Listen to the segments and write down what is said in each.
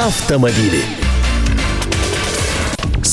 Автомобили.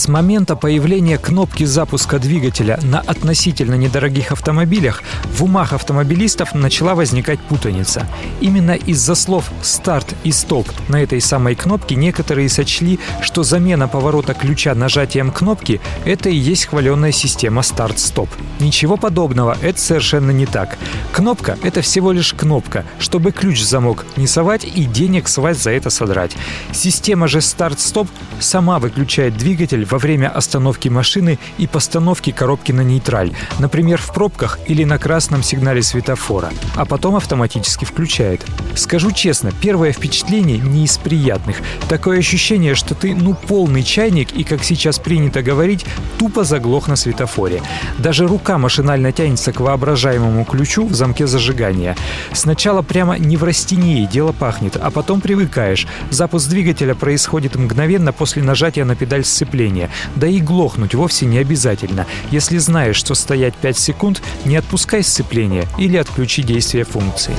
С момента появления кнопки запуска двигателя на относительно недорогих автомобилях в умах автомобилистов начала возникать путаница. Именно из-за слов «старт» и «стоп» на этой самой кнопке некоторые сочли, что замена поворота ключа нажатием кнопки – это и есть хваленная система «старт-стоп». Ничего подобного, это совершенно не так. Кнопка – это всего лишь кнопка, чтобы ключ в замок не совать и денег с вас за это содрать. Система же «старт-стоп» сама выключает двигатель во время остановки машины и постановки коробки на нейтраль, например, в пробках или на красном сигнале светофора, а потом автоматически включает. Скажу честно, первое впечатление не из приятных. Такое ощущение, что ты, ну, полный чайник и, как сейчас принято говорить, тупо заглох на светофоре. Даже рука машинально тянется к воображаемому ключу в замке зажигания. Сначала прямо не в растении дело пахнет, а потом привыкаешь. Запуск двигателя происходит мгновенно после нажатия на педаль сцепления Да и глохнуть вовсе не обязательно. Если знаешь, что стоять 5 секунд, не отпускай сцепление или отключи действие функции.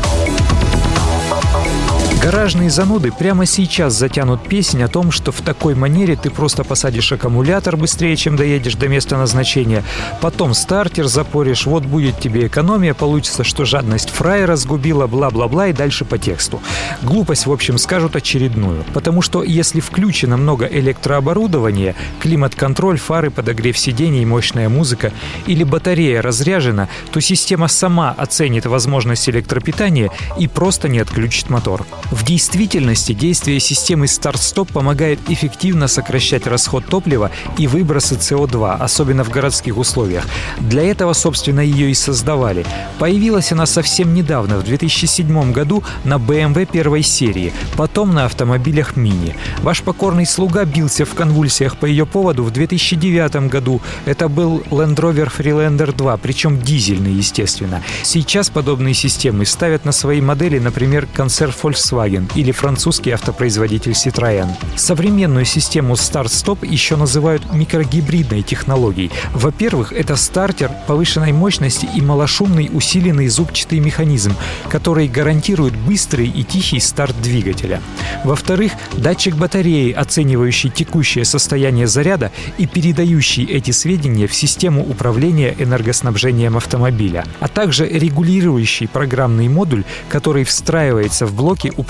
Гаражные зануды прямо сейчас затянут песнь о том, что в такой манере ты просто посадишь аккумулятор быстрее, чем доедешь до места назначения, потом стартер запоришь, вот будет тебе экономия, получится, что жадность фрайера сгубила, бла-бла-бла и дальше по тексту. Глупость, в общем, скажут очередную. Потому что если включено много электрооборудования, климат-контроль, фары, подогрев сидений, мощная музыка или батарея разряжена, то система сама оценит возможность электропитания и просто не отключит мотор. В действительности действие системы старт-стоп помогает эффективно сокращать расход топлива и выбросы СО2, особенно в городских условиях. Для этого, собственно, ее и создавали. Появилась она совсем недавно, в 2007 году, на BMW первой серии, потом на автомобилях Mini. Ваш покорный слуга бился в конвульсиях по ее поводу в 2009 году. Это был Land Rover Freelander 2, причем дизельный, естественно. Сейчас подобные системы ставят на свои модели, например, концерн Volkswagen Volkswagen или французский автопроизводитель Citroën. Современную систему старт-стоп еще называют микрогибридной технологией. Во-первых, это стартер повышенной мощности и малошумный усиленный зубчатый механизм, который гарантирует быстрый и тихий старт двигателя. Во-вторых, датчик батареи, оценивающий текущее состояние заряда и передающий эти сведения в систему управления энергоснабжением автомобиля, а также регулирующий программный модуль, который встраивается в блоки управления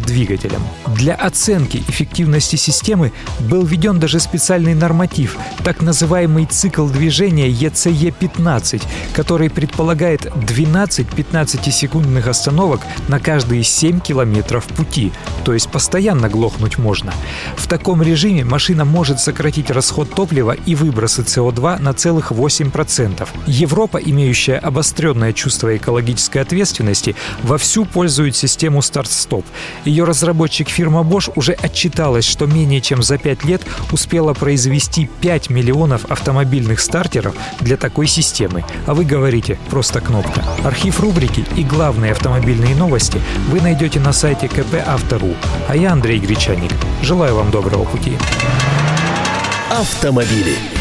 двигателем. Для оценки эффективности системы был введен даже специальный норматив, так называемый цикл движения ECE-15, который предполагает 12 15-секундных остановок на каждые 7 километров пути, то есть постоянно глохнуть можно. В таком режиме машина может сократить расход топлива и выбросы СО2 на целых 8%. Европа, имеющая обостренное чувство экологической ответственности, вовсю пользует систему старт-стоп стоп. Ее разработчик фирма Bosch уже отчиталась, что менее чем за 5 лет успела произвести 5 миллионов автомобильных стартеров для такой системы. А вы говорите «просто кнопка». Архив рубрики и главные автомобильные новости вы найдете на сайте КП Автору. А я Андрей Гречаник. Желаю вам доброго пути. Автомобили.